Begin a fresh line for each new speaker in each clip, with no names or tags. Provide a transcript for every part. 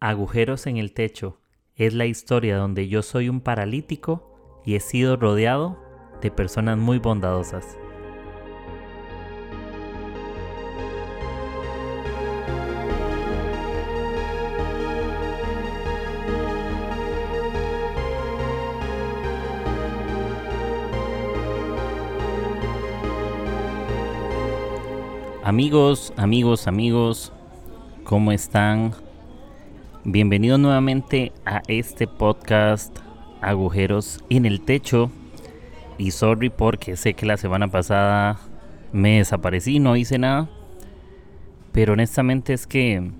Agujeros en el techo es la historia donde yo soy un paralítico y he sido rodeado de personas muy bondadosas. Amigos, amigos, amigos, ¿cómo están? Bienvenidos nuevamente a este podcast Agujeros en el Techo. Y sorry porque sé que la semana pasada me desaparecí, no hice nada. Pero honestamente es que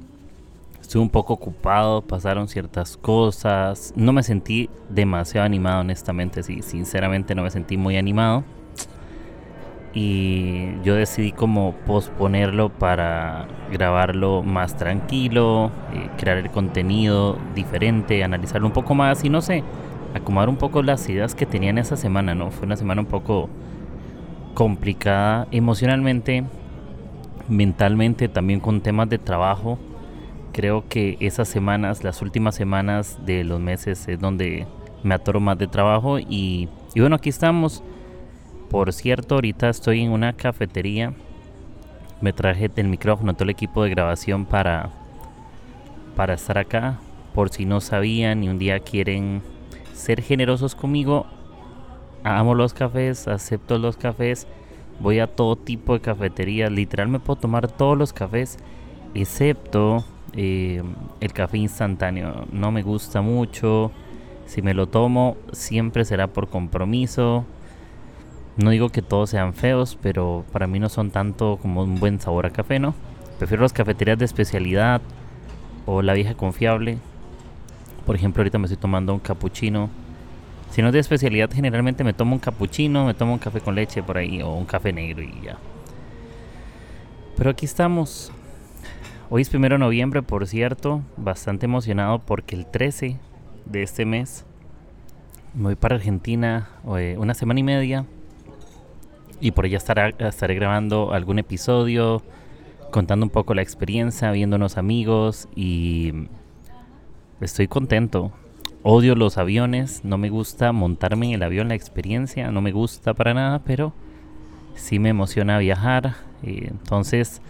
estuve un poco ocupado, pasaron ciertas cosas. No me sentí demasiado animado, honestamente, sí, sinceramente no me sentí muy animado y yo decidí como posponerlo para grabarlo más tranquilo, eh, crear el contenido diferente, analizarlo un poco más y no sé, acomodar un poco las ideas que tenía en esa semana, ¿no? Fue una semana un poco complicada emocionalmente, mentalmente, también con temas de trabajo. Creo que esas semanas, las últimas semanas de los meses es donde me atoro más de trabajo y bueno, aquí estamos por cierto, ahorita estoy en una cafetería. Me traje el micrófono, todo el equipo de grabación para, para estar acá. Por si no sabían y un día quieren ser generosos conmigo, amo los cafés, acepto los cafés. Voy a todo tipo de cafeterías. Literal me puedo tomar todos los cafés, excepto eh, el café instantáneo. No me gusta mucho. Si me lo tomo, siempre será por compromiso no digo que todos sean feos, pero para mí no son tanto como un buen sabor a café, ¿no? Prefiero las cafeterías de especialidad o la vieja confiable. Por ejemplo, ahorita me estoy tomando un cappuccino. Si no es de especialidad, generalmente me tomo un cappuccino, me tomo un café con leche por ahí o un café negro y ya. Pero aquí estamos. Hoy es primero de noviembre, por cierto. Bastante emocionado porque el 13 de este mes me voy para Argentina eh, una semana y media y por ella estaré, estaré grabando algún episodio, contando un poco la experiencia, viéndonos amigos y estoy contento. Odio los aviones, no me gusta montarme en el avión, la experiencia, no me gusta para nada, pero sí me emociona viajar. entonces,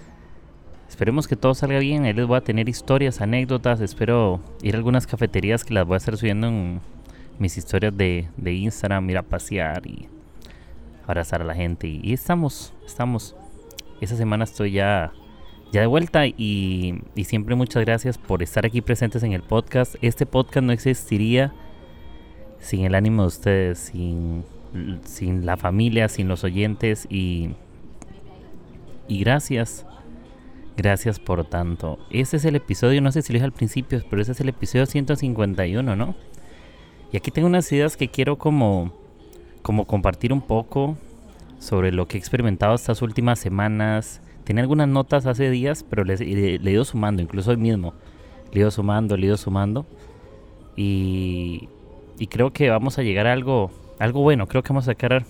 esperemos que todo salga bien. Ahí les voy a tener historias, anécdotas. Espero ir a algunas cafeterías que las voy a estar subiendo en mis historias de, de Instagram, ir a pasear y abrazar a la gente. Y, estamos, estamos. Esa semana estoy ya, ya de vuelta y, y siempre muchas gracias por estar aquí presentes en el podcast. Este podcast no existiría sin el ánimo de ustedes, sin, sin la familia, sin los oyentes y, y gracias. Gracias por tanto. Este es el episodio, no sé si lo dije al principio, pero este es el episodio 151, ¿no? Y aquí tengo unas ideas que quiero como como compartir un poco sobre lo que he experimentado estas últimas semanas. Tenía algunas notas hace días, pero le, he ido sumando, incluso hoy mismo. Le he ido sumando, le he ido sumando. Y, y creo que vamos a llegar a algo, algo bueno. Creo que vamos a sacar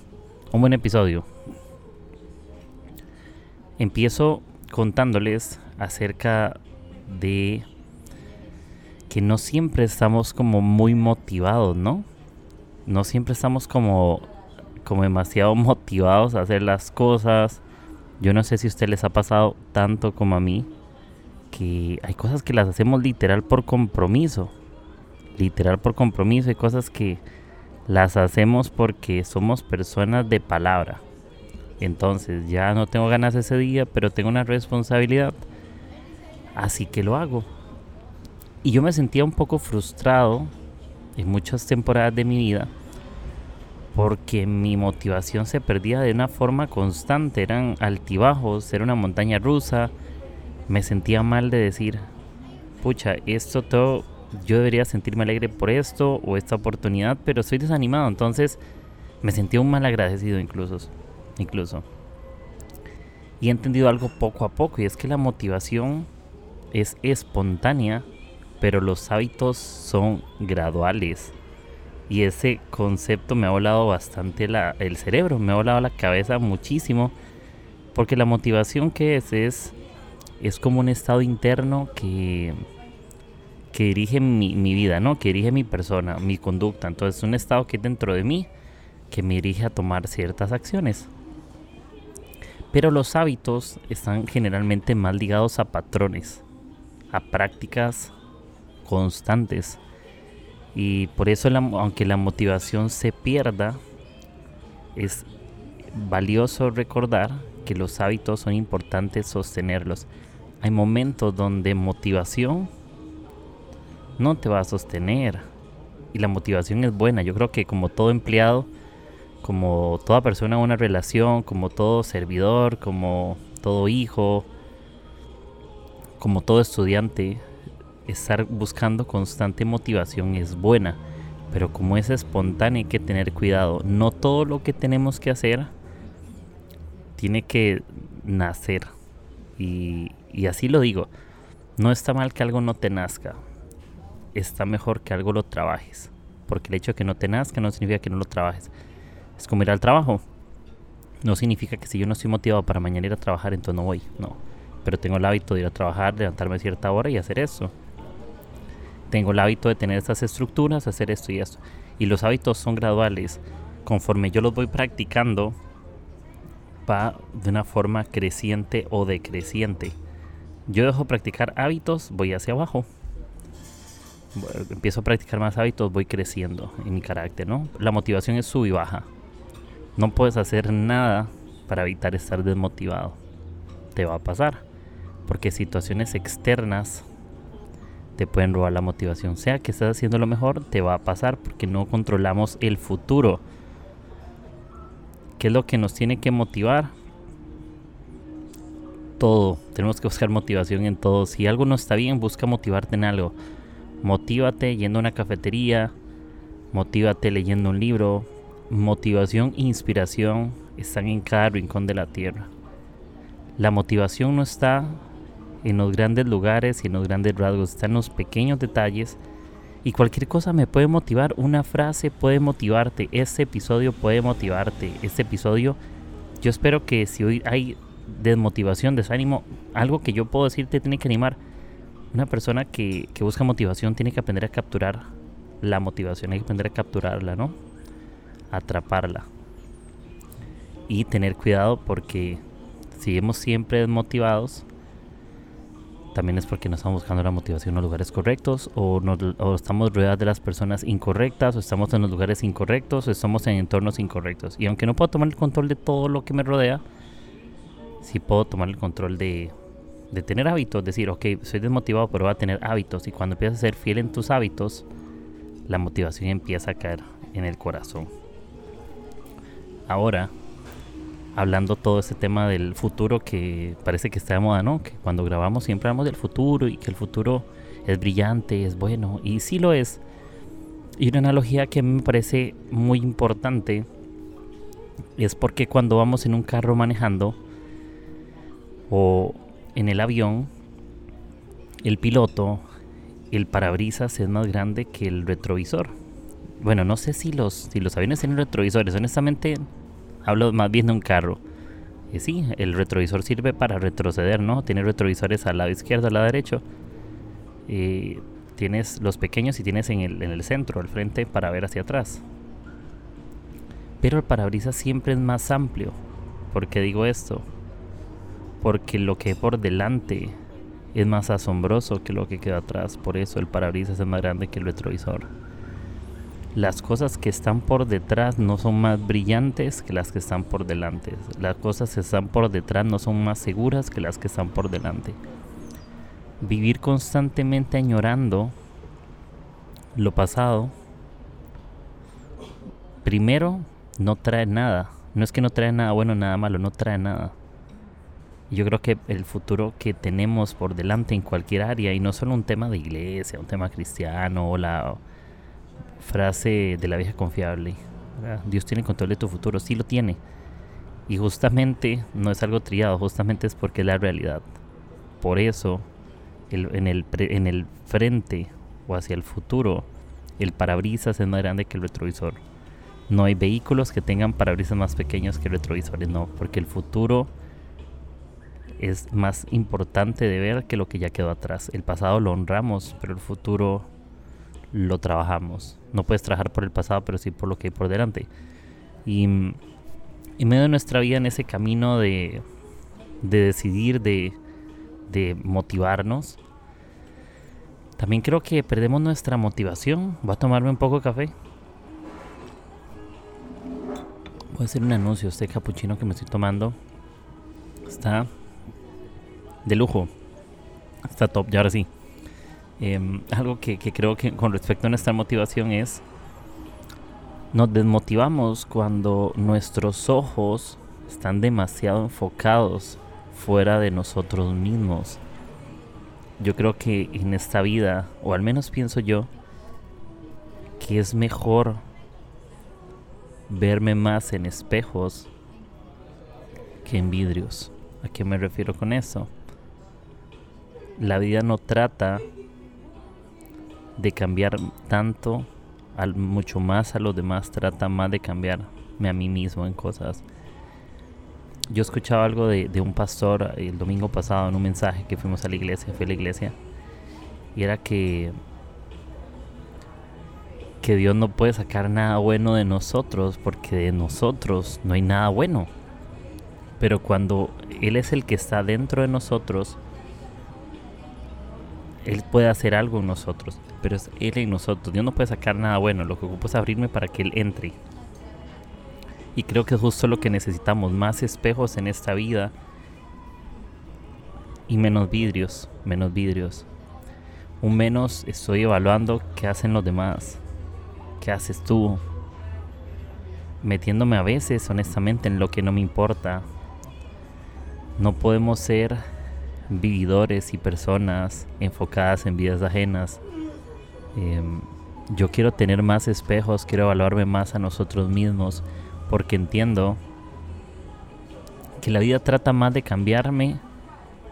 un buen episodio. Empiezo contándoles acerca de que no siempre estamos como muy motivados, ¿no? No siempre estamos como, como demasiado motivados a hacer las cosas. Yo no sé si a usted les ha pasado tanto como a mí, que hay cosas que las hacemos literal por compromiso. Literal por compromiso. Hay cosas que las hacemos porque somos personas de palabra. Entonces ya no tengo ganas ese día, pero tengo una responsabilidad. Así que lo hago. Y yo me sentía un poco frustrado en muchas temporadas de mi vida porque mi motivación se perdía de una forma constante, eran altibajos, era una montaña rusa, me sentía mal de decir, pucha, esto todo, yo debería sentirme alegre por esto o esta oportunidad, pero estoy desanimado, entonces me sentía un mal agradecido incluso, incluso. Y he entendido algo poco a poco y es que la motivación es espontánea pero los hábitos son graduales. Y ese concepto me ha volado bastante la, el cerebro, me ha volado la cabeza muchísimo. Porque la motivación que es es, es como un estado interno que, que dirige mi, mi, vida, ¿no? Que dirige mi persona, mi conducta. Entonces es un estado que es dentro de mí que me dirige a tomar ciertas acciones. Pero los hábitos están generalmente más ligados a patrones, a prácticas constantes. Y por eso, aunque la motivación se pierda, es valioso recordar que los hábitos son importantes sostenerlos. Hay momentos donde motivación no te va a sostener. Y la motivación es buena. Yo creo que como todo empleado, como toda persona una relación, como todo servidor, como todo hijo, como todo estudiante, estar buscando constante motivación es buena, pero como es espontánea hay que tener cuidado. No todo lo que tenemos que hacer tiene que nacer. Y, y así lo digo, no está mal que algo no te nazca, está mejor que algo lo trabajes, porque el hecho de que no te nazca no significa que no lo trabajes. Es como ir al trabajo. No significa que si yo no estoy motivado para mañana ir a trabajar, entonces no voy. No. Pero tengo el hábito de ir a trabajar, levantarme a cierta hora y hacer eso. Tengo el hábito de tener estas estructuras, hacer esto y esto. Y los hábitos son graduales. Conforme yo los voy practicando, va de una forma creciente o decreciente. Yo dejo practicar hábitos, voy hacia abajo. Empiezo a practicar más hábitos, voy creciendo en mi carácter, ¿no? La motivación es sub y baja. No puedes hacer nada para evitar estar desmotivado. Te va a pasar. Porque situaciones externas te pueden robar la motivación. Sea que estás haciendo lo mejor, te va a pasar porque no controlamos el futuro. ¿Qué es lo que nos tiene que motivar? Todo. Tenemos que buscar motivación en todo. Si algo no está bien, busca motivarte en algo. Motívate yendo a una cafetería. Motívate leyendo un libro motivación e inspiración están en cada rincón de la tierra. La motivación no está en los grandes lugares y en los grandes rasgos, está en los pequeños detalles. Y cualquier cosa me puede motivar, una frase puede motivarte, este episodio puede motivarte, este episodio, yo espero que si hoy hay desmotivación, desánimo, algo que yo puedo decirte tiene que animar. Una persona que, que busca motivación tiene que aprender a capturar la motivación, hay que aprender a capturarla, ¿no? atraparla. Y tener cuidado porque si vemos siempre desmotivados, también es porque no estamos buscando la motivación en los lugares correctos o, estamos rodeados de las personas incorrectas o estamos en los lugares incorrectos o estamos en entornos incorrectos. Y aunque no puedo tomar el control de todo lo que me rodea, sí puedo tomar el control de, de tener hábitos, decir, ok, soy desmotivado, pero voy a tener hábitos. Y cuando empiezas a ser fiel en tus hábitos, la motivación empieza a caer en el corazón ahora, hablando todo este tema del futuro que parece que está de moda, ¿no? Que cuando grabamos siempre hablamos del futuro y que el futuro es brillante, es bueno, y sí lo es. Y una analogía que me parece muy importante es porque cuando vamos en un carro manejando o en el avión, el piloto, el parabrisas es más grande que el retrovisor. Bueno, no sé si los, si los aviones tienen retrovisores. Honestamente, hablo más bien de un carro. Sí, el retrovisor sirve para retroceder, ¿no? Tiene retrovisores al lado izquierdo, al lado derecho. Tienes los pequeños y tienes en el, en el centro, al frente, para ver hacia atrás. Pero el parabrisas siempre es más amplio. ¿Por qué digo esto? Porque lo que hay por delante es más asombroso que lo que queda atrás. Por eso el parabrisas es más grande que el retrovisor las cosas que están por detrás no son más brillantes que las que están por delante. Las cosas que están por detrás no son más seguras que las que están por delante. Vivir constantemente añorando lo pasado, primero, no trae nada. No es que no trae nada bueno, nada malo, no trae nada. Yo creo que el futuro que tenemos por delante en cualquier área, y no solo un tema de iglesia, un tema cristiano o la frase de la vieja confiable. Dios tiene control de tu futuro, sí lo tiene. Y justamente no es algo triado, justamente es porque es la realidad. Por eso, en, el en el frente o hacia el futuro, el parabrisas es más grande que el retrovisor. No hay vehículos que tengan parabrisas más pequeños que retrovisores, no, porque el futuro es más importante de ver que lo que ya quedó atrás. El pasado lo honramos, pero el futuro lo trabajamos. No puedes trabajar por el pasado, pero sí por lo que hay por delante. Y en medio de nuestra vida, en ese camino de, de decidir, de, de motivarnos, también creo que perdemos nuestra motivación. Voy a tomarme un poco de café. Voy a hacer un anuncio. Este capuchino que me estoy tomando está de lujo. Está top, ya ahora sí. Em, algo que, que creo que con respecto a nuestra motivación es, nos desmotivamos cuando nuestros ojos están demasiado enfocados fuera de nosotros mismos. Yo creo que en esta vida, o al menos pienso yo, que es mejor verme más en espejos que en vidrios. ¿A qué me refiero con eso? La vida no trata de cambiar tanto, al, mucho más a los demás, trata más de cambiarme a mí mismo en cosas. Yo escuchaba algo de, de un pastor el domingo pasado en un mensaje que fuimos a la iglesia, fui a la iglesia, y era que que Dios no puede sacar nada bueno de nosotros porque de nosotros no hay nada bueno. Pero cuando Él es el que está dentro de nosotros, Él puede hacer algo en nosotros, pero es Él en nosotros. Dios no puede sacar nada bueno, lo que ocupo es abrirme para que Él entre. Y creo que es justo lo que necesitamos, más espejos en esta vida y menos vidrios, menos vidrios. Un menos estoy evaluando qué hacen los demás ¿Qué haces tú? Metiéndome a veces, honestamente, en lo que no me importa. No podemos ser vividores y personas enfocadas en vidas ajenas. Em, yo quiero tener más espejos, quiero evaluarme más a nosotros mismos, porque entiendo que la vida trata más de cambiarme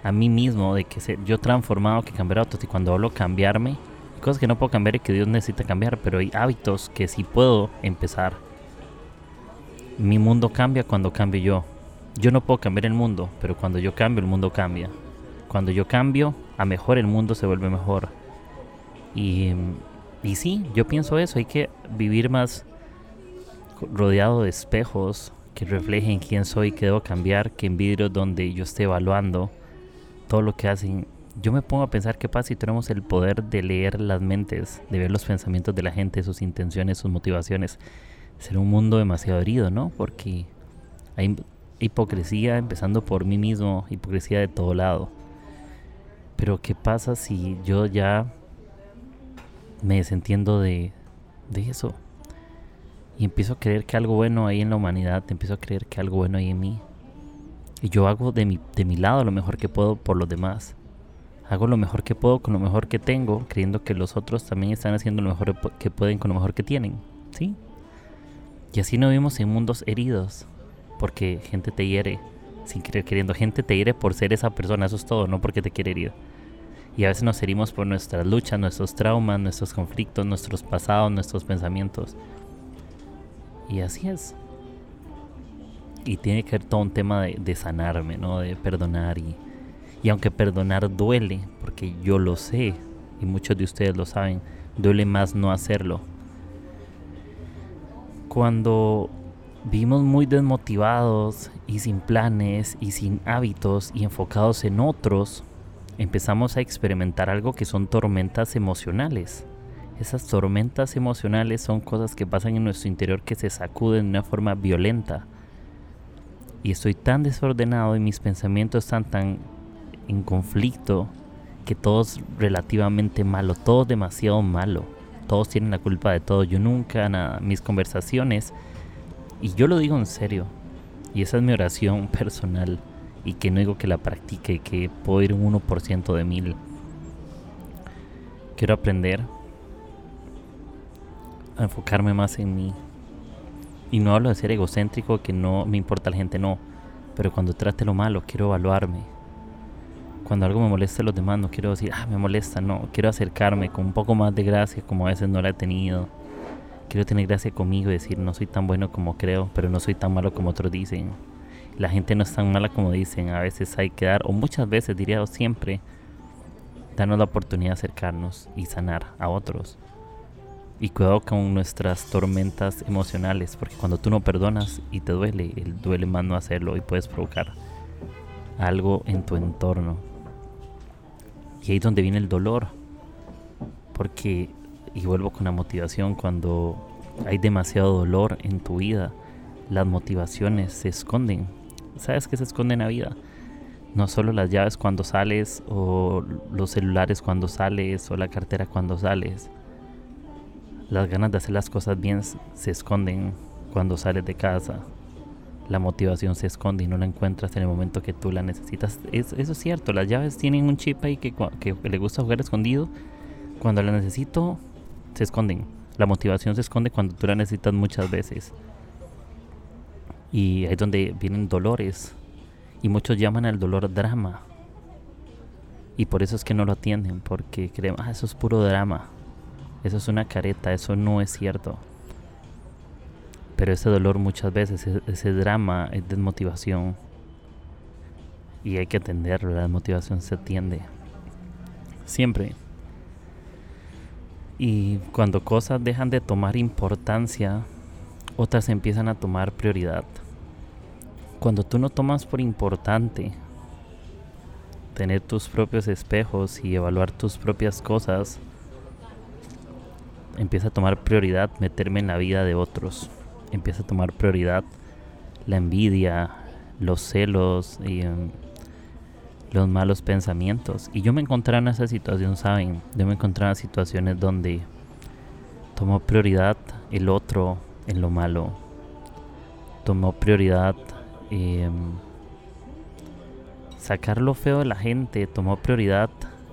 a mí mismo, de que yo transformado que cambiar a otros. Y cuando hablo cambiarme, cosas que no puedo cambiar y que Dios necesita cambiar, pero hay hábitos que sí puedo empezar. Mi mundo cambia cuando cambio yo. Yo no puedo cambiar el mundo, pero cuando yo cambio el mundo cambia. Cuando yo cambio, a mejor el mundo se vuelve mejor. Y, y sí, yo pienso eso, hay que vivir más rodeado de espejos que reflejen quién soy, que debo cambiar, que en vidrios donde yo esté evaluando todo lo que hacen yo me pongo a pensar qué pasa si tenemos el poder de leer las mentes, de ver los pensamientos de la gente, sus intenciones, sus motivaciones. Será un mundo demasiado herido, ¿no? Porque hay hipocresía empezando por mí mismo, hipocresía de todo lado. Pero ¿qué pasa si yo ya me desentiendo de, de eso? Y empiezo a creer que algo bueno hay en la humanidad, empiezo a creer que algo bueno hay en mí. Y yo hago de mi, de mi lado lo mejor que puedo por los demás hago lo mejor que puedo con lo mejor que tengo, creyendo que los otros también están haciendo lo mejor que pueden con lo mejor que tienen. ¿Sí? Y así no vivimos en mundos heridos, porque gente te hiere, sin querer queriendo. Gente te hiere por ser esa persona, eso es todo, no porque te quiere herir. Y a veces nos herimos por nuestras luchas, nuestros traumas, nuestros conflictos, nuestros pasados, nuestros pensamientos. Y así es. Y tiene que ser todo un tema de, de sanarme, ¿no? De perdonar y, y aunque perdonar duele, porque yo lo sé, y muchos de ustedes lo saben, duele más no hacerlo. Cuando vivimos muy desmotivados y sin planes y sin hábitos y enfocados en otros, empezamos a experimentar algo que son tormentas emocionales. Esas tormentas emocionales son cosas que pasan en nuestro interior que se sacuden de una forma violenta. Y estoy tan desordenado y mis pensamientos están tan en conflicto, que todo es relativamente malo, todo demasiado malo. Todos tienen la culpa de todo. Yo nunca, nada, mis conversaciones, y yo lo digo en serio, y esa es mi oración personal, y que no digo que la practique, que puedo ir un 1% de mil. Quiero aprender a enfocarme más en mí. Y no hablo de ser egocéntrico, que no me importa la gente, no. Pero cuando trate lo malo, quiero evaluarme cuando algo me molesta a los demás, no quiero decir, ah, me molesta, no. Quiero acercarme con un poco más de gracia, como a veces no la he tenido. Quiero tener gracia conmigo y decir, no soy tan bueno como creo, pero no soy tan malo como otros dicen. La gente no es tan mala como dicen, a veces hay que dar, o muchas veces diría o siempre, darnos la oportunidad de acercarnos y sanar a otros. Y cuidado con nuestras tormentas emocionales, porque cuando tú no perdonas y te duele, el duele más no hacerlo y puedes provocar algo en tu entorno. Y ahí es donde viene el dolor, porque, y vuelvo con la motivación, cuando hay demasiado dolor en tu vida, las motivaciones se esconden. ¿Sabes qué se esconde en la vida? No solo las llaves cuando sales, o los celulares cuando sales, o la cartera cuando sales las ganas de hacer las cosas bien se esconden cuando sales de casa. La motivación se esconde y no la encuentras en el momento que tú la necesitas. eso es cierto, las llaves tienen un chip ahí que, que le gusta jugar escondido. Cuando la necesito, se esconden. La motivación se esconde cuando tú la necesitas muchas veces. Y ahí es donde vienen dolores. Y muchos llaman al dolor drama. Y por eso es que no lo atienden, porque creen, ah, eso es puro drama. Eso es una careta, eso no es cierto. Pero ese dolor muchas veces, e-, ese, drama es desmotivación. Y hay que atenderlo, la desmotivación se atiende. Siempre. Y cuando cosas dejan de tomar importancia, otras empiezan a tomar prioridad. Cuando tú no tomas por importante tener tus propios espejos y evaluar tus propias cosas, empieza a tomar prioridad meterme en la vida de otros. Empieza a tomar prioridad la envidia, los celos y em, los malos pensamientos. Y yo me encontré en esa situación, ¿saben? Yo me encontré en situaciones donde tomó prioridad el otro en lo malo. Tomó prioridad em, sacar lo feo de la gente. Tomó prioridad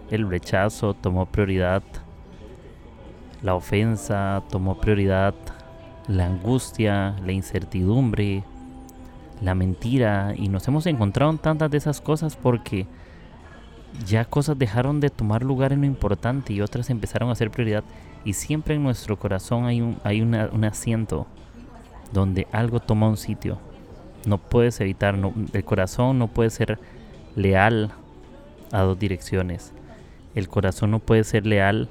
el rechazo. Tomó prioridad la ofensa tomó prioridad, la angustia, la incertidumbre, la mentira y nos hemos encontrado en tantas de esas cosas porque ya cosas dejaron de tomar lugar en lo importante y otras empezaron a ser prioridad y siempre en nuestro corazón hay un, hay un asiento donde algo toma un sitio. No puedes evitar, el corazón no puede ser leal a dos direcciones. El corazón no puede ser leal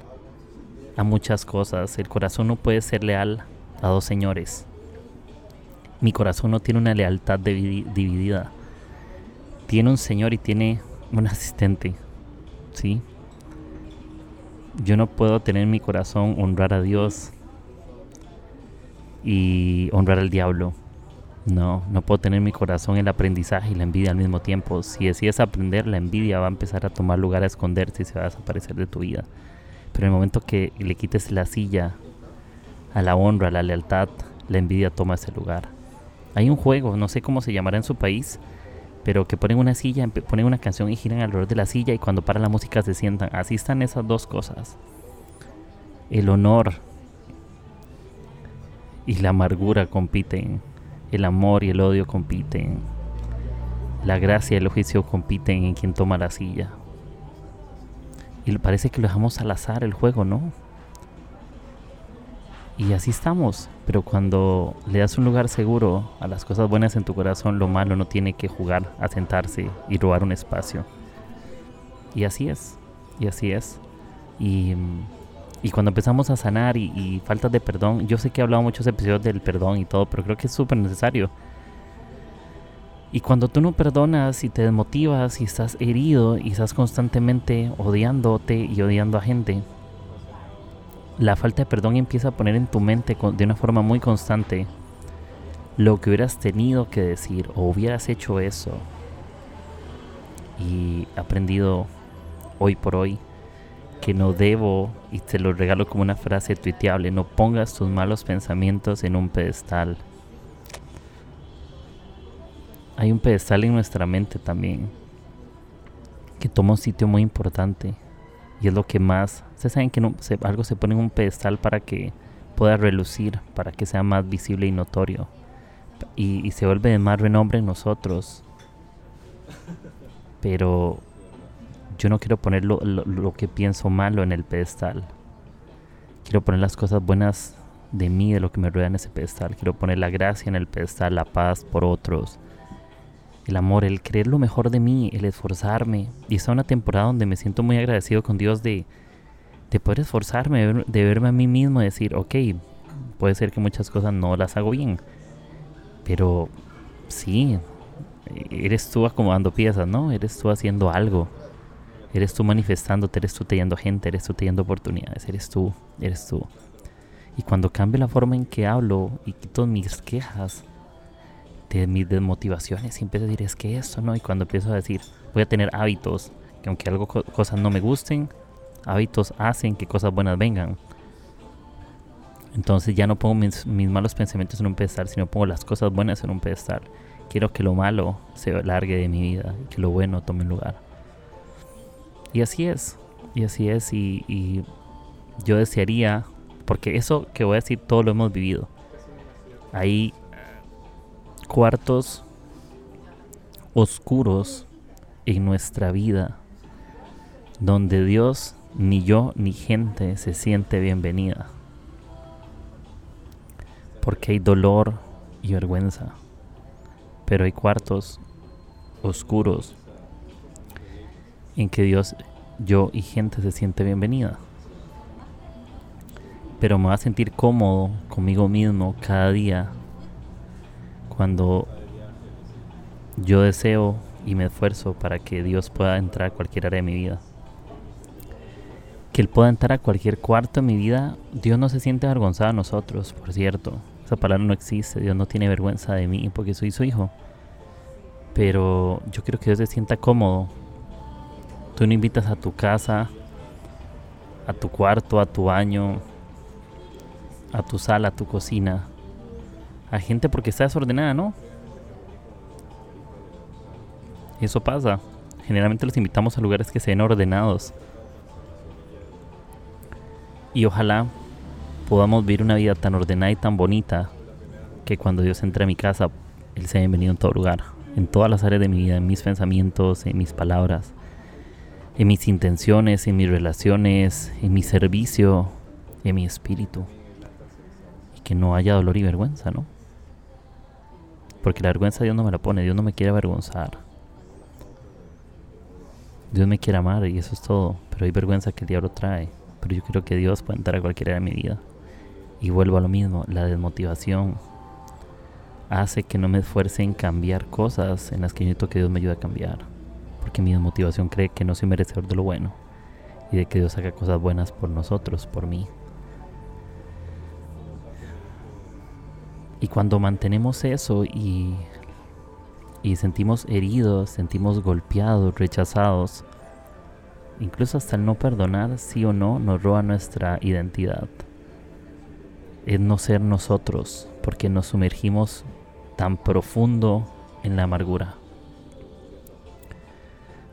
a muchas cosas. El corazón no puede ser leal a dos señores. Mi corazón no tiene una lealtad dividida. Tiene un señor y tiene un asistente. ¿Sí? Yo no puedo tener en mi corazón honrar a Dios y honrar al diablo. No, no puedo tener en mi corazón el aprendizaje y la envidia al mismo tiempo. Si decides aprender, la envidia va a empezar a tomar lugar a esconderse y se va a desaparecer de tu vida. Pero en el momento que le quites la silla a la honra, a la lealtad, la envidia toma ese lugar. Hay un juego, no sé cómo se llamará en su país, pero que ponen una silla, ponen una canción y giran alrededor de la silla y cuando para la música se sientan. Así están esas dos cosas. El honor y la amargura compiten. El amor y el odio compiten. La gracia y el juicio compiten en quien toma la silla. Y parece que lo dejamos al azar el juego, ¿no? Y así estamos. Pero cuando le das un lugar seguro a las cosas buenas en tu corazón, lo malo no tiene que jugar a sentarse y robar un espacio. Y así es. Y así es. Y, y cuando empezamos a sanar y, y faltas de perdón, yo sé que he hablado muchos episodios del perdón y todo, pero creo que es súper necesario y cuando tú no perdonas y te desmotivas y estás herido y estás constantemente odiándote y odiando a gente, la falta de perdón empieza a poner en tu mente de una forma muy constante lo que hubieras tenido que decir o hubieras hecho eso. Y aprendido hoy por hoy que no debo, y te lo regalo como una frase tuiteable, no pongas tus malos pensamientos en un pedestal hay un pedestal en nuestra mente también que toma un sitio muy importante y es lo que más, ustedes saben que no, algo se pone en un pedestal para que pueda relucir, para que sea más visible y notorio y, se vuelve de más renombre en nosotros. Pero yo no quiero poner lo, lo que pienso malo en el pedestal. Quiero poner las cosas buenas de mí, de lo que me rodea en ese pedestal. Quiero poner la gracia en el pedestal, la paz por otros, el amor, el creer lo mejor de mí, el esforzarme. Y esta es una temporada donde me siento muy agradecido con Dios de, de poder esforzarme, de, verme a mí mismo y decir, ok, puede ser que muchas cosas no las hago bien, pero sí, eres tú acomodando piezas, ¿no? Eres tú haciendo algo. Eres tú manifestándote, eres tú teniendo gente, eres tú teniendo oportunidades, eres tú, eres tú. Y cuando cambio la forma en que hablo y quito mis quejas, de mis desmotivaciones y empiezo a decir, es que esto, ¿no? Y cuando empiezo a decir, voy a tener hábitos, que aunque algo, cosas no me gusten, hábitos hacen que cosas buenas vengan. Entonces ya no pongo mis, mis malos pensamientos en un pedestal, sino pongo las cosas buenas en un pedestal. Quiero que lo malo se largue de mi vida, que lo bueno tome lugar. Y así es, y así es, y, y yo desearía, porque eso que voy a decir todo lo hemos vivido. Hay cuartos oscuros en nuestra vida donde Dios, ni yo, ni gente se siente bienvenida. Porque hay dolor y vergüenza. Pero hay cuartos oscuros en que Dios, yo y gente se siente bienvenida. Pero me va a sentir cómodo conmigo mismo cada día cuando yo deseo y me esfuerzo para que Dios pueda entrar a cualquier área de mi vida. Que Él pueda entrar a cualquier cuarto de mi vida, Dios no se siente avergonzado de nosotros, por cierto. Esa palabra no existe, Dios no tiene vergüenza de mí porque soy su hijo. Pero yo quiero que Dios se sienta cómodo. Tú no invitas a tu casa, a tu cuarto, a tu baño, a tu sala, a tu cocina, a gente porque está desordenada, ¿no? Eso pasa. Generalmente los invitamos a lugares que sean ordenados. Y ojalá podamos vivir una vida tan ordenada y tan bonita que cuando Dios entre a mi casa, Él sea bienvenido en todo lugar, en todas las áreas de mi vida, en mis pensamientos, en mis palabras, en mis intenciones, en mis relaciones, en mi servicio, en mi espíritu. Y que no haya dolor y vergüenza, ¿no? Porque la vergüenza Dios no me la pone, Dios no me quiere avergonzar. Dios me quiere amar y eso es todo. Pero hay vergüenza que el diablo trae. Pero yo quiero que Dios pueda entrar a cualquier de mi vida. Y vuelvo a lo mismo, la desmotivación hace que no me esfuerce en cambiar cosas en las que yo necesito que Dios me ayude a cambiar. Porque mi desmotivación cree que no soy merecedor de lo bueno y de que Dios haga cosas buenas por nosotros, por mí. Y cuando mantenemos eso y, y sentimos heridos, sentimos golpeados, rechazados, incluso hasta el no perdonar, sí o no, nos roba nuestra identidad. Es no ser nosotros, porque nos sumergimos tan profundo en la amargura.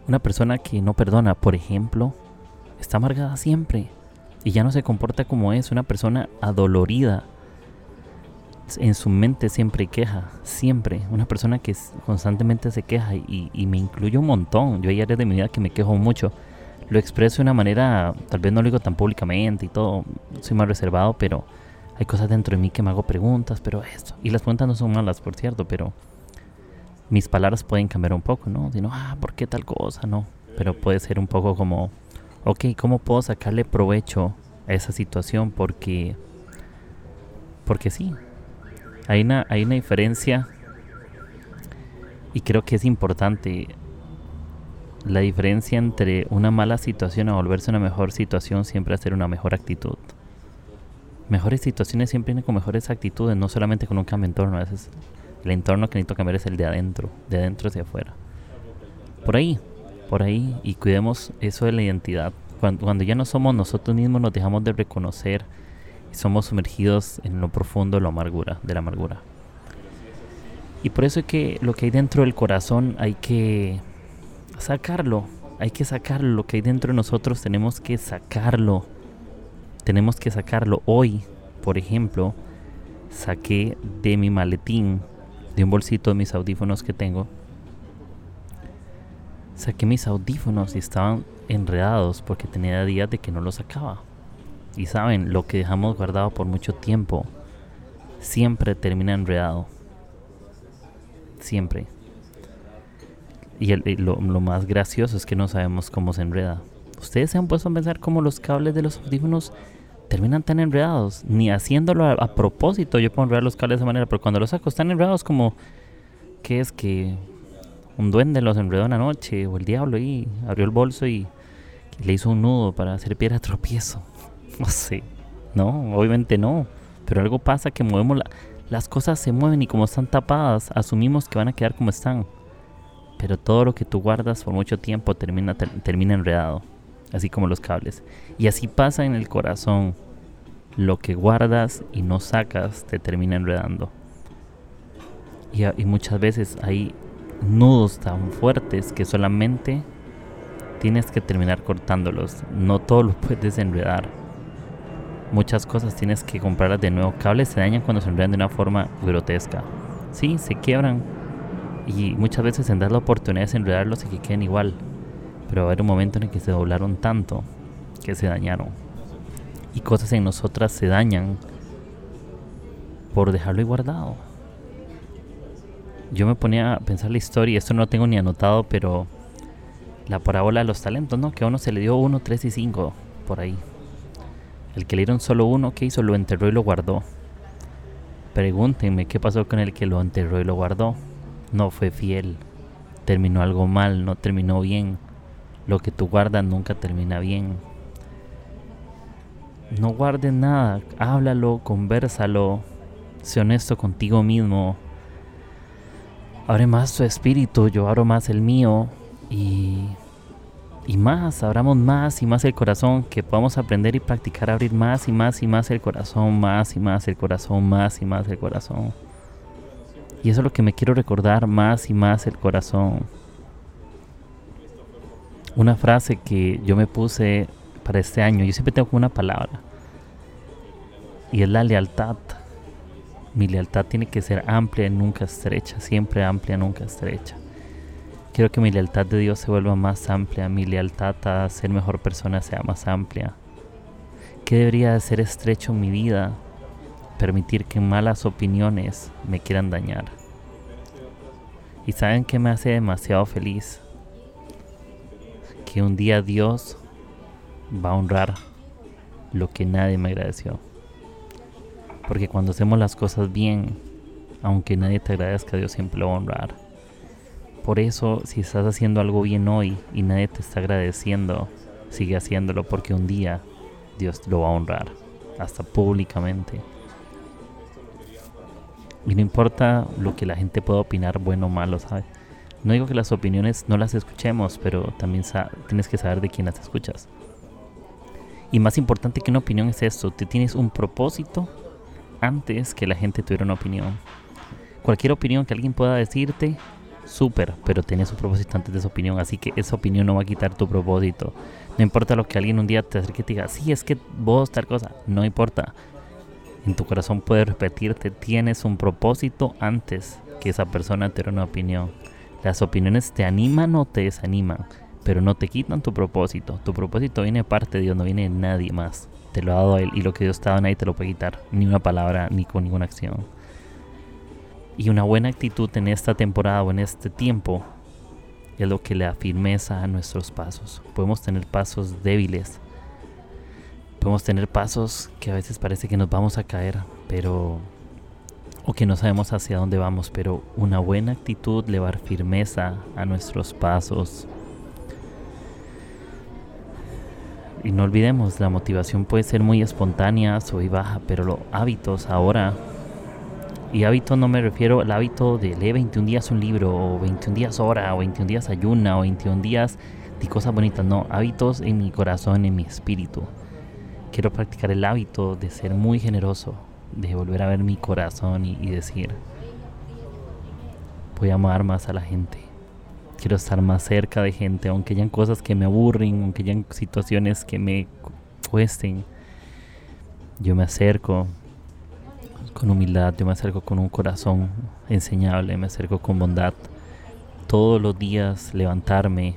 Una persona que no perdona, por ejemplo, está amargada siempre y ya no se comporta como es, una persona adolorida en su mente siempre queja, siempre. Una persona que constantemente se queja y, me incluye un montón. Yo hay áreas de mi vida que me quejo mucho. Lo expreso de una manera, tal vez no lo digo tan públicamente y todo, soy más reservado, pero hay cosas dentro de mí que me hago preguntas, pero esto. Y las preguntas no son malas, por cierto, pero mis palabras pueden cambiar un poco, ¿no? Si no, ah, ¿por qué tal cosa? No. Pero puede ser un poco como, ok, ¿cómo puedo sacarle provecho a esa situación? Porque, porque sí, hay una, hay una diferencia y creo que es importante la diferencia entre una mala situación a volverse una mejor situación siempre hacer una mejor actitud. Mejores situaciones siempre vienen con mejores actitudes, no solamente con un cambio de entorno. A veces el entorno que necesito cambiar es el de adentro, de adentro hacia afuera. Por ahí, por ahí, y cuidemos eso de la identidad. Cuando, cuando ya no somos nosotros mismos, nos dejamos de reconocer somos sumergidos en lo profundo de la amargura, de la amargura. Y por eso es que lo que hay dentro del corazón hay que sacarlo, hay que sacarlo, lo que hay dentro de nosotros tenemos que sacarlo. Tenemos que sacarlo. Hoy, por ejemplo, saqué de mi maletín, de un bolsito de mis audífonos que tengo, saqué mis audífonos y estaban enredados porque tenía días de que no los sacaba. Y saben, lo que dejamos guardado por mucho tiempo siempre termina enredado. Siempre. Y, lo, más gracioso es que no sabemos cómo se enreda. Ustedes se han puesto a pensar cómo los cables de los audífonos terminan tan enredados. Ni haciéndolo a, propósito yo puedo enredar los cables de esa manera, pero cuando los saco están enredados como... ¿Qué es que un duende los enredó una noche o el diablo ahí abrió el bolso y, le hizo un nudo para hacer piedra tropiezo? No sé. No, obviamente no. Pero algo pasa que movemos las cosas se mueven y como están tapadas, asumimos que van a quedar como están. Pero todo lo que tú guardas por mucho tiempo termina, termina enredado, así como los cables. Y así pasa en el corazón. Lo que guardas y no sacas te termina enredando. Y, muchas veces hay nudos tan fuertes que solamente tienes que terminar cortándolos. No todo lo puedes desenredar muchas cosas tienes que comprarlas de nuevo. Cables se dañan cuando se enredan de una forma grotesca. Sí, se quiebran. Y muchas veces en dar la oportunidad de desenredarlos y que queden igual. Pero va a haber un momento en el que se doblaron tanto que se dañaron. Y cosas en nosotras se dañan por dejarlo guardado. Yo me ponía a pensar la historia, esto no lo tengo ni anotado, pero la parábola de los talentos, ¿no? Que a uno se le dio uno, tres y cinco, por ahí. El que le dieron solo uno, ¿qué hizo? Lo enterró y lo guardó. Pregúntenme qué pasó con el que lo enterró y lo guardó. No fue fiel. Terminó algo mal, no terminó bien. Lo que tú guardas nunca termina bien. No guardes nada, háblalo, conversalo, sé honesto contigo mismo. Abre más tu espíritu, yo abro más el mío y y más, abramos más y más el corazón, que podamos aprender y practicar abrir más y más y más el corazón, más y más el corazón, más y más el corazón. Y eso es lo que me quiero recordar, más y más el corazón. Una frase que yo me puse para este año, yo siempre tengo una palabra, y es la lealtad. Mi lealtad tiene que ser amplia, nunca estrecha, siempre amplia, nunca estrecha. Quiero que mi lealtad de Dios se vuelva más amplia, mi lealtad a ser mejor persona sea más amplia. ¿Qué debería de ser estrecho en mi vida? Permitir que malas opiniones me quieran dañar. ¿Y saben qué me hace demasiado feliz? Que un día Dios va a honrar lo que nadie me agradeció. Porque cuando hacemos las cosas bien, aunque nadie te agradezca, Dios siempre lo va a honrar. Por eso, si estás haciendo algo bien hoy y nadie te está agradeciendo, sigue haciéndolo porque un día Dios lo va a honrar, hasta públicamente. Y no importa lo que la gente pueda opinar, bueno o malo, ¿sabes? No digo que las opiniones no las escuchemos, pero también tienes que saber de quién las escuchas. Y más importante que una opinión es esto, te tienes un propósito antes que la gente tuviera una opinión. Cualquier opinión que alguien pueda decirte, súper, pero tienes su propósito antes de su opinión, así que esa opinión no va a quitar tu propósito. No importa lo que alguien un día te acerque y te diga, sí, es que vos tal cosa, no importa. En tu corazón puede repetirte, tienes un propósito antes que esa persona te una opinión. Las opiniones te animan o te desaniman, pero no te quitan tu propósito. Tu propósito viene de parte de Dios, no viene nadie más. Te lo ha dado a Él y lo que Dios te dado nadie te lo puede quitar, ni una palabra, ni con ninguna acción. Y una buena actitud en esta temporada o en este tiempo es lo que le da firmeza a nuestros pasos. Podemos tener pasos débiles. Podemos tener pasos que a veces parece que nos vamos a caer, pero o que no sabemos hacia dónde vamos, pero una buena actitud le va a dar firmeza a nuestros pasos. Y no olvidemos, la motivación puede ser muy espontánea, sub y baja, pero los hábitos ahora y hábito no me refiero al hábito de leer 21 días un libro, o 21 días hora, o 21 días ayuna, o 21 días de cosas bonitas. No, hábitos en mi corazón, en mi espíritu. Quiero practicar el hábito de ser muy generoso, de volver a ver mi corazón y, y decir, voy a amar más a la gente. Quiero estar más cerca de gente, aunque hayan cosas que me aburren, aunque hayan situaciones que me cuesten. Yo me acerco, con humildad, yo me acerco con un corazón enseñable, me acerco con bondad. Todos los días levantarme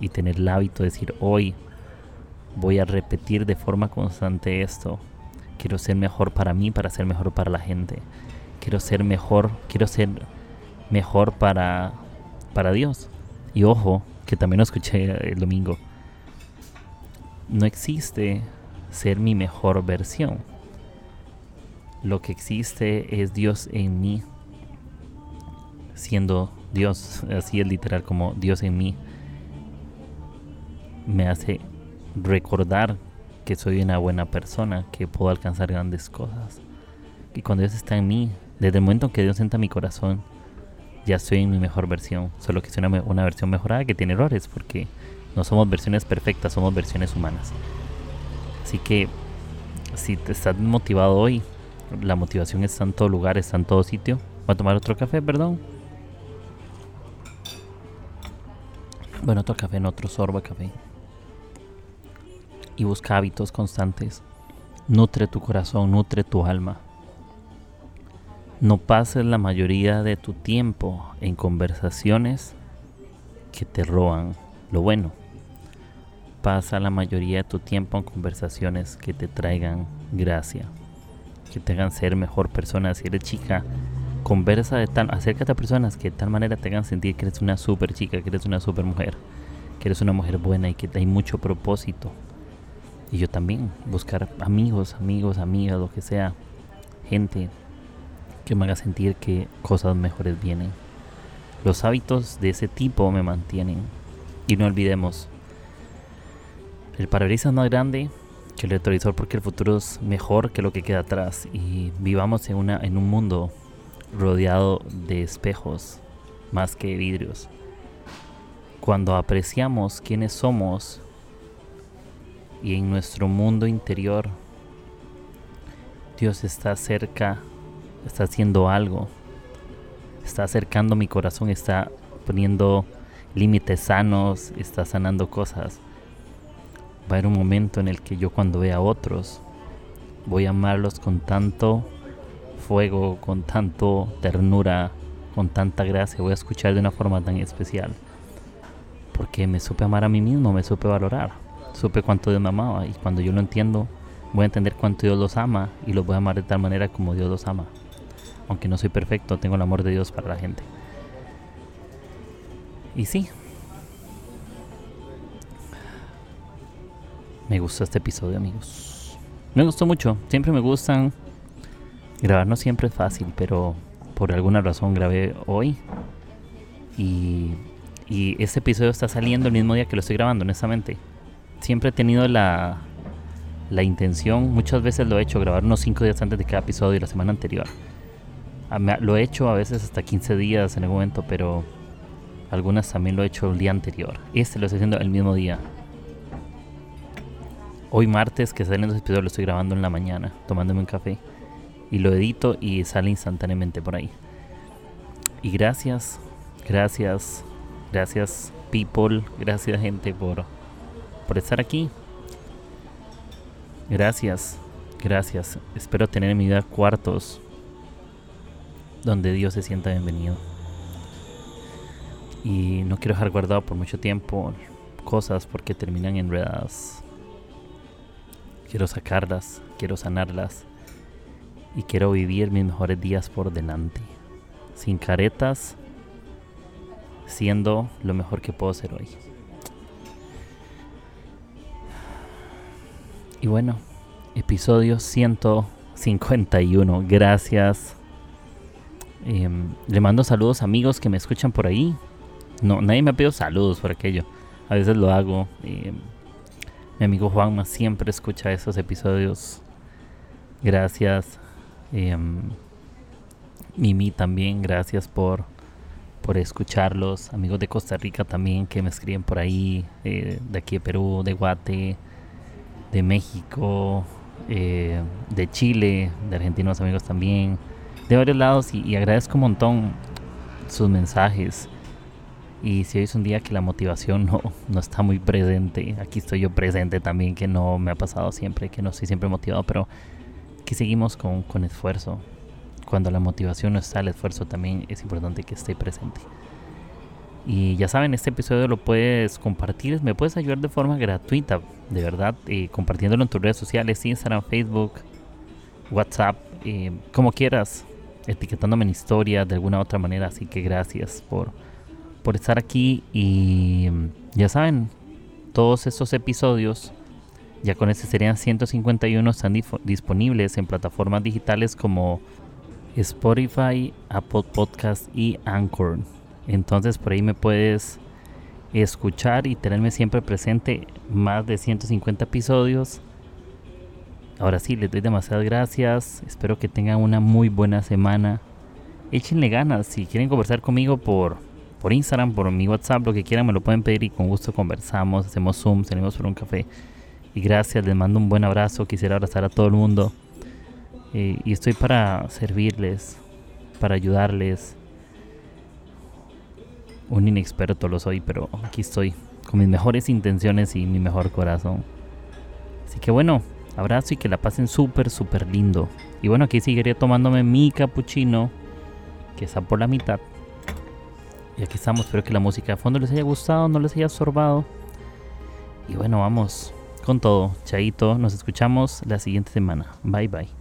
y tener el hábito de decir, hoy voy a repetir de forma constante esto. Quiero ser mejor para mí, para ser mejor para la gente. Quiero ser mejor, quiero ser mejor para, para Dios. Y ojo, que también lo escuché el domingo. No existe ser mi mejor versión. Lo que existe es Dios en mí. Siendo Dios, así es literal como Dios en mí. Me hace recordar que soy una buena persona, que puedo alcanzar grandes cosas. Y cuando Dios está en mí, desde el momento que Dios entra en mi corazón, ya estoy en mi mejor versión. Solo que es una, una versión mejorada que tiene errores, porque no somos versiones perfectas, somos versiones humanas. Así que si te estás motivado hoy, la motivación está en todo lugar, está en todo sitio. Voy a tomar otro café, perdón. Bueno, otro café, en otro sorbo de café. Y busca hábitos constantes. Nutre tu corazón, nutre tu alma. No pases la mayoría de tu tiempo en conversaciones que te roban lo bueno. Pasa la mayoría de tu tiempo en conversaciones que te traigan gracia, que te hagan ser mejor persona. Si eres chica, conversa de tal, acércate a personas que de tal manera te hagan sentir que eres una super chica, que eres una super mujer, que eres una mujer buena y que hay mucho propósito. Y yo también, buscar amigos, amigos, amigas, lo que sea, gente que me haga sentir que cosas mejores vienen. Los hábitos de ese tipo me mantienen. Y no olvidemos, el parabrisas más grande que el retrovisor porque el futuro es mejor que lo que queda atrás. Y vivamos en, una, en un mundo rodeado de espejos más que vidrios. Cuando apreciamos quiénes somos y en nuestro mundo interior Dios está cerca está haciendo algo, está acercando mi corazón, está poniendo límites sanos, está sanando cosas. Va a haber un momento en el que yo cuando vea a otros, voy a amarlos con tanto fuego, con tanto ternura, con tanta gracia, voy a escuchar de una forma tan especial. Porque me supe amar a mí mismo, me supe valorar, supe cuánto Dios me amaba y cuando yo lo entiendo, voy a entender cuánto Dios los ama y los voy a amar de tal manera como Dios los ama aunque no soy perfecto, tengo el amor de Dios para la gente. Y sí, me gustó este episodio, amigos. Me gustó mucho, siempre me gustan. Grabar no siempre es fácil, pero por alguna razón grabé hoy. Y, este episodio está saliendo el mismo día que lo estoy grabando, honestamente. Siempre he tenido la, la intención, muchas veces lo he hecho, grabar unos 5 días antes de cada episodio y la semana anterior. Ah, lo he hecho a veces hasta 15 días en el momento, pero algunas también lo he hecho el día anterior. Este lo estoy haciendo el mismo día. Hoy martes que salen los episodios lo estoy grabando en la mañana, tomándome un café. Y lo edito y sale instantáneamente por ahí. Y gracias, gracias, gracias people, gracias gente por, por estar aquí. Gracias, gracias. Espero tener en mi vida cuartos donde Dios se sienta bienvenido. Y no quiero dejar guardado por mucho tiempo cosas porque terminan enredadas. Quiero sacarlas, quiero sanarlas y quiero vivir mis mejores días por delante. Sin caretas, siendo lo mejor que puedo ser hoy. Y bueno, episodio 151. Gracias Em, le mando saludos a amigos que me escuchan por ahí. No, nadie me ha pedido saludos por aquello. A veces lo hago. Em, mi amigo Juanma siempre escucha esos episodios. Gracias. Em, Mimi también, gracias por, por escucharlos. Amigos de Costa Rica también que me escriben por ahí. Eh, de aquí de Perú, de Guate, de México, eh, de Chile, de argentinos amigos también de varios lados y, agradezco un montón sus mensajes. Y si hoy es un día que la motivación no, no está muy presente, aquí estoy yo presente también, que no me ha pasado siempre, que no estoy siempre motivado, pero que seguimos con, con esfuerzo. Cuando la motivación no está, el esfuerzo también es importante que esté presente. Y ya saben, este episodio lo puedes compartir, me puedes ayudar de forma gratuita, de verdad, eh, compartiéndolo en tus redes sociales, Instagram, Facebook, WhatsApp, como quieras etiquetándome en historia de alguna otra manera. Así que gracias por, por estar aquí y ya saben, todos estos episodios, ya con este serían 151, están disponibles en plataformas digitales como Spotify, Apple Podcast y Anchor. Entonces por ahí me puedes escuchar y tenerme siempre presente más de 150 episodios. Ahora sí, les doy demasiadas gracias. Espero que tengan una muy buena semana. Échenle ganas. Si quieren conversar conmigo por, por Instagram, por mi WhatsApp, lo que quieran, me lo pueden pedir y con gusto conversamos. Hacemos Zoom, salimos por un café. Y gracias, les mando un buen abrazo. Quisiera abrazar a todo el mundo. Eh, y estoy para servirles, para ayudarles. Un inexperto lo soy, pero aquí estoy con mis mejores intenciones y mi mejor corazón. Así que bueno, abrazo y que la pasen súper, súper lindo. Y bueno, aquí seguiré tomándome mi cappuccino, que está por la mitad. Y aquí estamos, espero que la música de fondo les haya gustado, no les haya sorbado. Y bueno, vamos con todo. Chaito, nos escuchamos la siguiente semana. Bye bye.